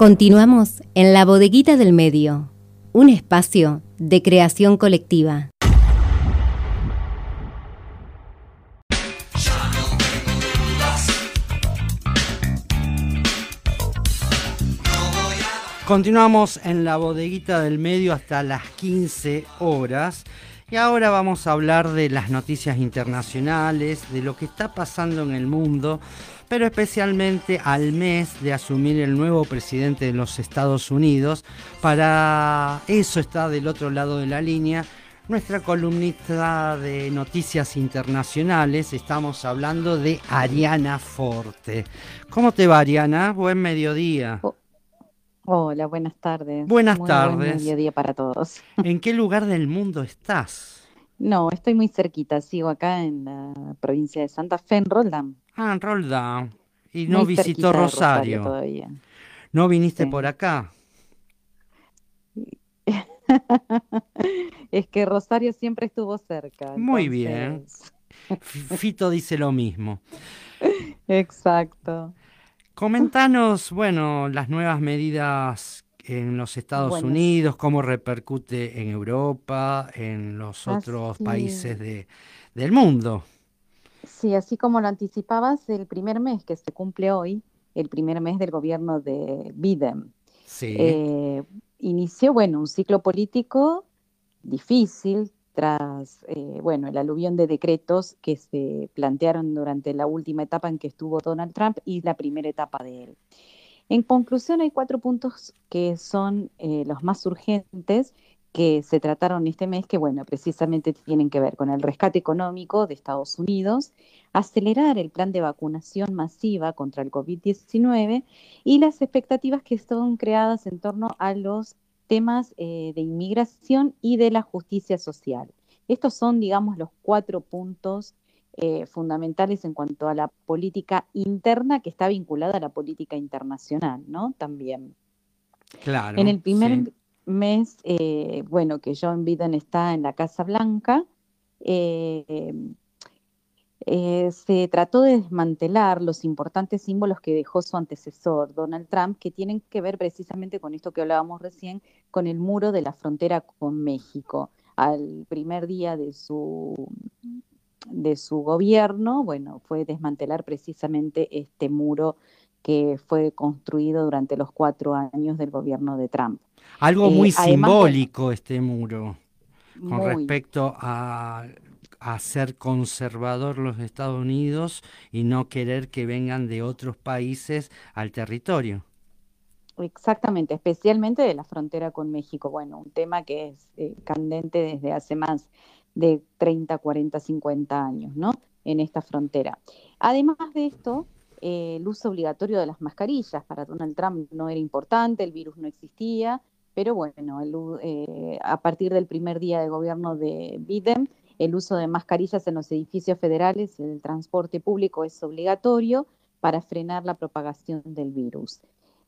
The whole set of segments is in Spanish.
Continuamos en la bodeguita del medio, un espacio de creación colectiva. Continuamos en la bodeguita del medio hasta las 15 horas. Y ahora vamos a hablar de las noticias internacionales, de lo que está pasando en el mundo, pero especialmente al mes de asumir el nuevo presidente de los Estados Unidos. Para eso está del otro lado de la línea nuestra columnista de noticias internacionales. Estamos hablando de Ariana Forte. ¿Cómo te va, Ariana? Buen mediodía. Hola, buenas tardes. Buenas tardes. Buen mediodía para todos. ¿En qué lugar del mundo estás? No, estoy muy cerquita. Sigo acá en la provincia de Santa Fe, en Roldán. Ah, en Roldán. Y no visitó Rosario. todavía. ¿No viniste por acá? es que Rosario siempre estuvo cerca. Muy bien. Fito dice lo mismo. Exacto. Comentanos, bueno, las nuevas medidas en los Estados Unidos, cómo repercute en Europa, en los otros países de, del mundo. Sí, así como lo anticipabas, el primer mes que se cumple hoy, el primer mes del gobierno de Biden, sí. eh, inició, bueno, un ciclo político difícil, tras eh, bueno, el aluvión de decretos que se plantearon durante la última etapa en que estuvo Donald Trump y la primera etapa de él. En conclusión, hay cuatro puntos que son eh, los más urgentes que se trataron este mes, que bueno, precisamente tienen que ver con el rescate económico de Estados Unidos, acelerar el plan de vacunación masiva contra el COVID-19 y las expectativas que son creadas en torno a los temas eh, de inmigración y de la justicia social. Estos son, digamos, los cuatro puntos eh, fundamentales en cuanto a la política interna que está vinculada a la política internacional, ¿no? También. Claro. En el primer mes, eh, bueno, que John Biden está en la Casa Blanca, eh, se trató de desmantelar los importantes símbolos que dejó su antecesor, Donald Trump, que tienen que ver precisamente con esto que hablábamos recién, con el muro de la frontera con México. Al primer día de su, de su gobierno, bueno, fue desmantelar precisamente este muro que fue construido durante los cuatro años del gobierno de Trump. Algo eh, muy simbólico este muro con respecto a a ser conservador los Estados Unidos y no querer que vengan de otros países al territorio. Exactamente, especialmente de la frontera con México. Bueno, un tema que es eh, candente desde hace más de 30, 40, 50 años, ¿no? En esta frontera. Además de esto, eh, el uso obligatorio de las mascarillas para Donald Trump no era importante, el virus no existía, pero bueno, eh, a partir del primer día de gobierno de Biden, el uso de mascarillas en los edificios federales y el transporte público es obligatorio para frenar la propagación del virus.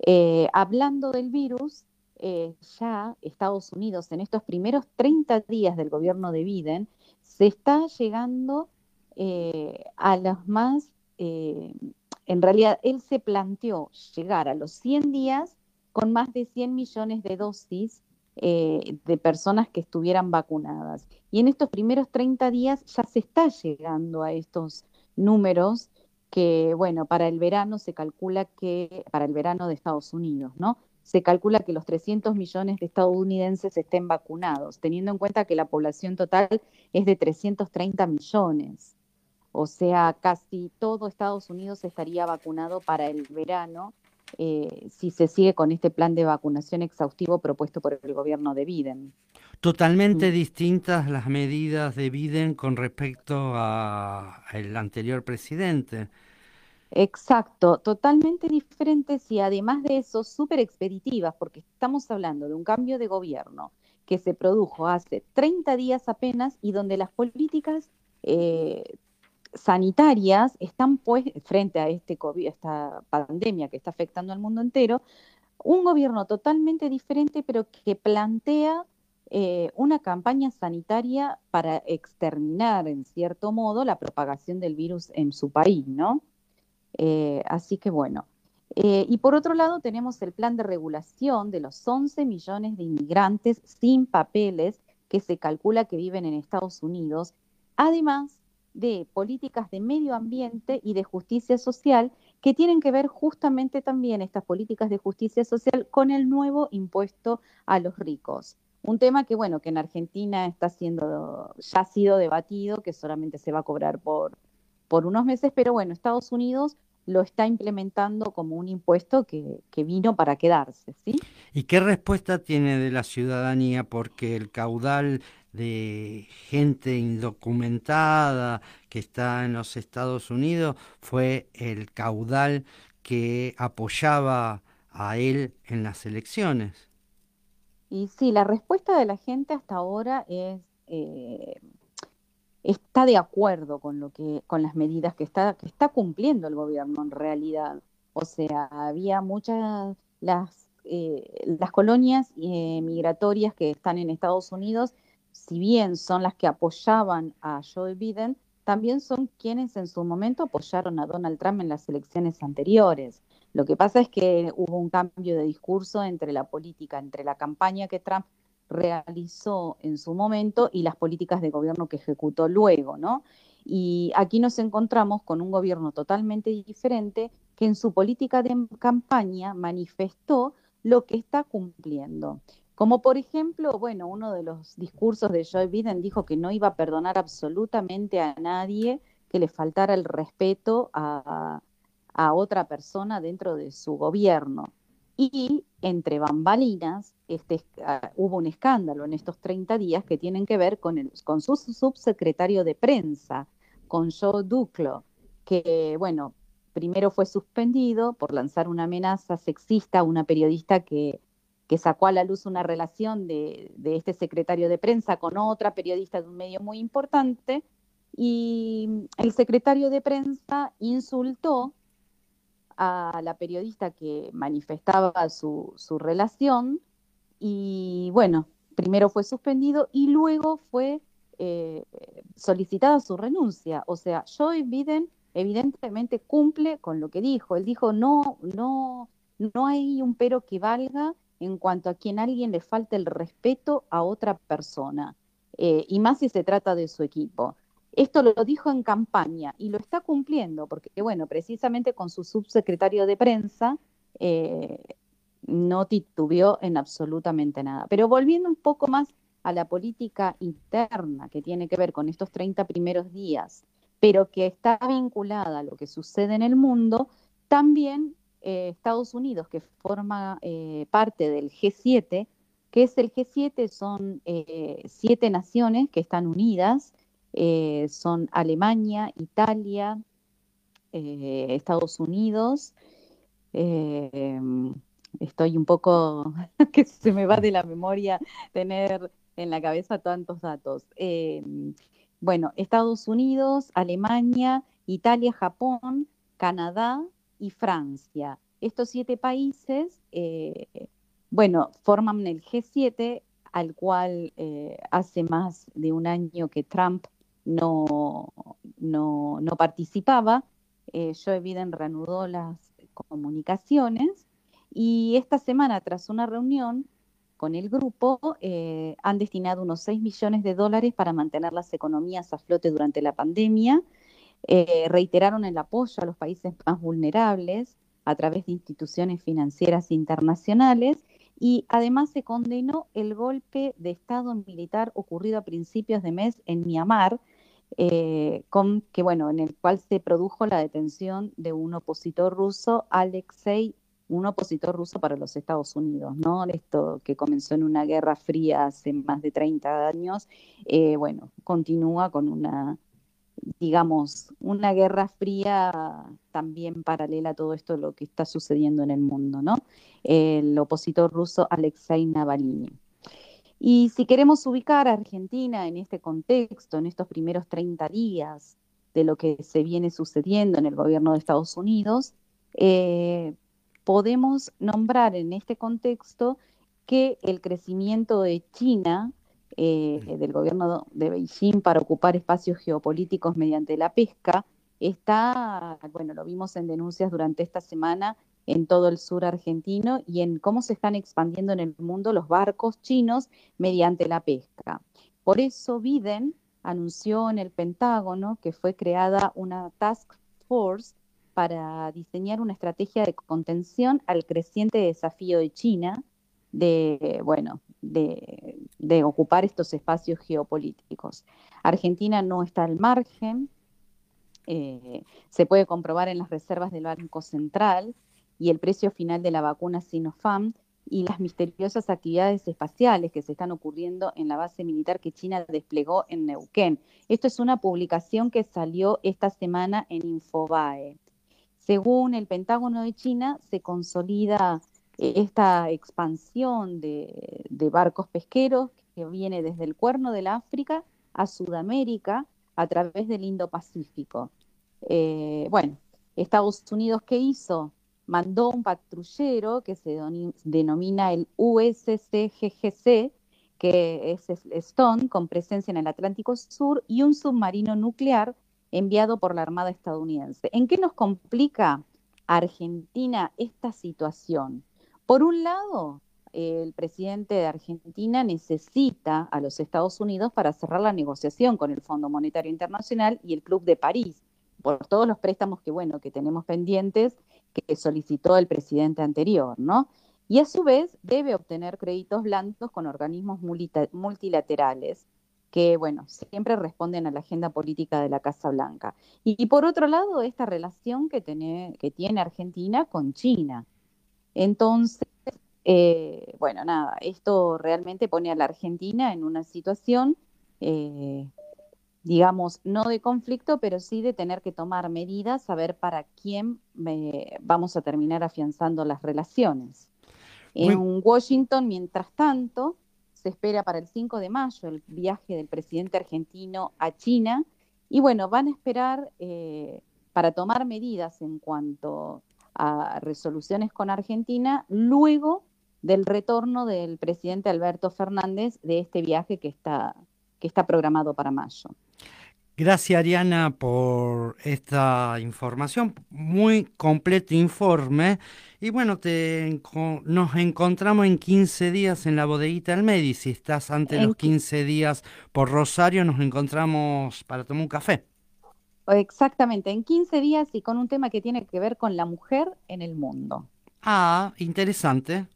Eh, hablando del virus, eh, ya Estados Unidos en estos primeros 30 días del gobierno de Biden se está llegando eh, a los más, en realidad él se planteó llegar a los 100 días con más de 100 millones de dosis eh, de personas que estuvieran vacunadas. Y en estos primeros 30 días ya se está llegando a estos números que, bueno, para el verano se calcula que, para el verano de Estados Unidos, ¿no? Se calcula que los 300 millones de estadounidenses estén vacunados, teniendo en cuenta que la población total es de 330 millones. O sea, casi todo Estados Unidos estaría vacunado para el verano eh, si se sigue con este plan de vacunación exhaustivo propuesto por el gobierno de Biden. Totalmente mm. distintas las medidas de Biden con respecto al anterior presidente. Exacto, totalmente diferentes y además de eso súper expeditivas, porque estamos hablando de un cambio de gobierno que se produjo hace 30 días apenas y donde las políticas eh, sanitarias están pues frente a este COVID, esta pandemia que está afectando al mundo entero, un gobierno totalmente diferente, pero que plantea eh, una campaña sanitaria para exterminar, en cierto modo, la propagación del virus en su país, ¿no? Eh, así que bueno, Eh, y por otro lado tenemos el plan de regulación de los 11 millones de inmigrantes sin papeles que se calcula que viven en Estados Unidos, además de políticas de medio ambiente y de justicia social que tienen que ver justamente también estas políticas de justicia social con el nuevo impuesto a los ricos. Un tema que, bueno, que en Argentina está siendo, ya ha sido debatido, que solamente se va a cobrar por, por unos meses, pero bueno, Estados Unidos lo está implementando como un impuesto que, que, vino para quedarse, ¿sí? ¿Y qué respuesta tiene de la ciudadanía? Porque el caudal de gente indocumentada que está en los Estados Unidos fue el caudal que apoyaba a él en las elecciones. Y sí, la respuesta de la gente hasta ahora es eh, está de acuerdo con lo que, con las medidas que está, que está cumpliendo el gobierno en realidad. O sea, había muchas las eh, las colonias eh, migratorias que están en Estados Unidos, si bien son las que apoyaban a Joe Biden, también son quienes en su momento apoyaron a Donald Trump en las elecciones anteriores. Lo que pasa es que hubo un cambio de discurso entre la política, entre la campaña que Trump realizó en su momento y las políticas de gobierno que ejecutó luego, ¿no? Y aquí nos encontramos con un gobierno totalmente diferente que en su política de campaña manifestó lo que está cumpliendo. Como por ejemplo, bueno, uno de los discursos de Joe Biden dijo que no iba a perdonar absolutamente a nadie que le faltara el respeto a, a otra persona dentro de su gobierno. Y entre bambalinas, este, uh, hubo un escándalo en estos 30 días que tienen que ver con, su subsecretario de prensa, con Joe Duclo, que, bueno, primero fue suspendido por lanzar una amenaza sexista a una periodista que, sacó a la luz una relación de, este secretario de prensa con otra periodista de un medio muy importante. Y el secretario de prensa insultó a la periodista que manifestaba su, su relación y bueno, primero fue suspendido y luego fue eh, solicitada su renuncia. O sea, Joe Biden evidentemente cumple con lo que dijo. Él dijo, no, no, no hay un pero que valga en cuanto a quien alguien le falte el respeto a otra persona, eh, y más si se trata de su equipo. Esto lo dijo en campaña y lo está cumpliendo, porque, bueno, precisamente con su subsecretario de prensa eh, no titubeó en absolutamente nada. Pero volviendo un poco más a la política interna que tiene que ver con estos 30 primeros días, pero que está vinculada a lo que sucede en el mundo, también eh, Estados Unidos, que forma eh, parte del G7, que es el G7, son siete naciones que están unidas eh, son Alemania, Italia, eh, Estados Unidos. Eh, estoy un poco que se me va de la memoria tener en la cabeza tantos datos. bueno, Estados Unidos, Alemania, Italia, Japón, Canadá y Francia. Estos siete países, bueno, forman el G7, al cual hace más de un año que Trump no, no, no participaba. Eh, Joe Biden reanudó las comunicaciones y esta semana, tras una reunión con el grupo, eh, han destinado unos 6 millones de dólares para mantener las economías a flote durante la pandemia. Eh, reiteraron el apoyo a los países más vulnerables a través de instituciones financieras internacionales y además se condenó el golpe de Estado militar ocurrido a principios de mes en Myanmar, eh, con, que bueno, en el cual se produjo la detención de un opositor ruso, Alexei, un opositor ruso para los Estados Unidos, ¿no? Esto que comenzó en una guerra fría hace más de 30 años, eh, bueno, continúa con una, digamos, una guerra fría también paralela a todo esto lo que está sucediendo en el mundo, ¿no? El opositor ruso Alexei Navalny. Y si queremos ubicar a Argentina en este contexto, en estos primeros 30 días de lo que se viene sucediendo en el gobierno de Estados Unidos, eh, podemos nombrar en este contexto que el crecimiento de China, eh, del gobierno de Beijing para ocupar espacios geopolíticos mediante la pesca, está, bueno, lo vimos en denuncias durante esta semana, en todo el sur argentino y en cómo se están expandiendo en el mundo los barcos chinos mediante la pesca. Por eso Biden anunció en el Pentágono que fue creada una task force para diseñar una estrategia de contención al creciente desafío de China de, bueno, de, ocupar estos espacios geopolíticos. Argentina no está al margen, eh, se puede comprobar en las reservas del Banco Central y el precio final de la vacuna Sinopharm y las misteriosas actividades espaciales que se están ocurriendo en la base militar que China desplegó en Neuquén. Esto es una publicación que salió esta semana en Infobae. Según el Pentágono de China, se consolida esta expansión de, de barcos pesqueros que viene desde el cuerno del África a Sudamérica a través del Indo-Pacífico. Eh, bueno, Estados Unidos, ¿qué hizo? Mandó un patrullero que se denomina el USCGGC, que es Stone, con presencia en el Atlántico Sur, y un submarino nuclear enviado por la Armada estadounidense. ¿En qué nos complica Argentina esta situación? Por un lado, el presidente de Argentina necesita a los Estados Unidos para cerrar la negociación con el Fondo Monetario Internacional y el Club de París, por todos los préstamos que, bueno, que tenemos pendientes que solicitó el presidente anterior, ¿no? Y a su vez debe obtener créditos blancos con organismos multilaterales que, bueno, siempre responden a la agenda política de la Casa Blanca. Y, por otro lado, esta relación que que tiene Argentina con China. Entonces, eh, bueno, nada, esto realmente pone a la Argentina en una situación, eh, digamos, no de conflicto, pero sí de tener que tomar medidas, a ver para quién vamos a terminar afianzando las relaciones. En Washington, mientras tanto, se espera para el 5 de mayo el viaje del presidente argentino a China y bueno, van a esperar eh, para tomar medidas en cuanto a resoluciones con Argentina luego del retorno del presidente Alberto Fernández de este viaje que está, que está programado para mayo. Gracias Ariana por esta información, muy completo informe. Y bueno, te, nos encontramos en 15 días en la bodeguita del Medi. Si estás antes de los 15 días por Rosario, nos encontramos para tomar un café. Exactamente, en 15 días y con un tema que tiene que ver con la mujer en el mundo. Ah, interesante.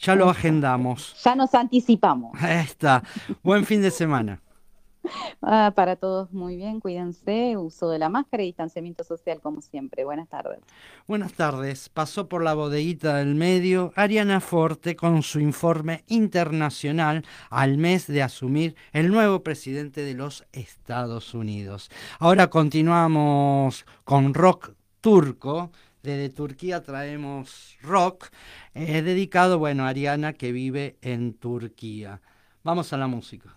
Ya lo agendamos. Ya nos anticipamos. Ahí está. Buen fin de semana. Ah, para todos muy bien, cuídense, uso de la máscara y distanciamiento social como siempre. Buenas tardes. Buenas tardes. Pasó por la bodeguita del medio Ariana Forte con su informe internacional al mes de asumir el nuevo presidente de los Estados Unidos. Ahora continuamos con rock turco desde Turquía traemos rock eh, dedicado, bueno, a Ariana que vive en Turquía. Vamos a la música.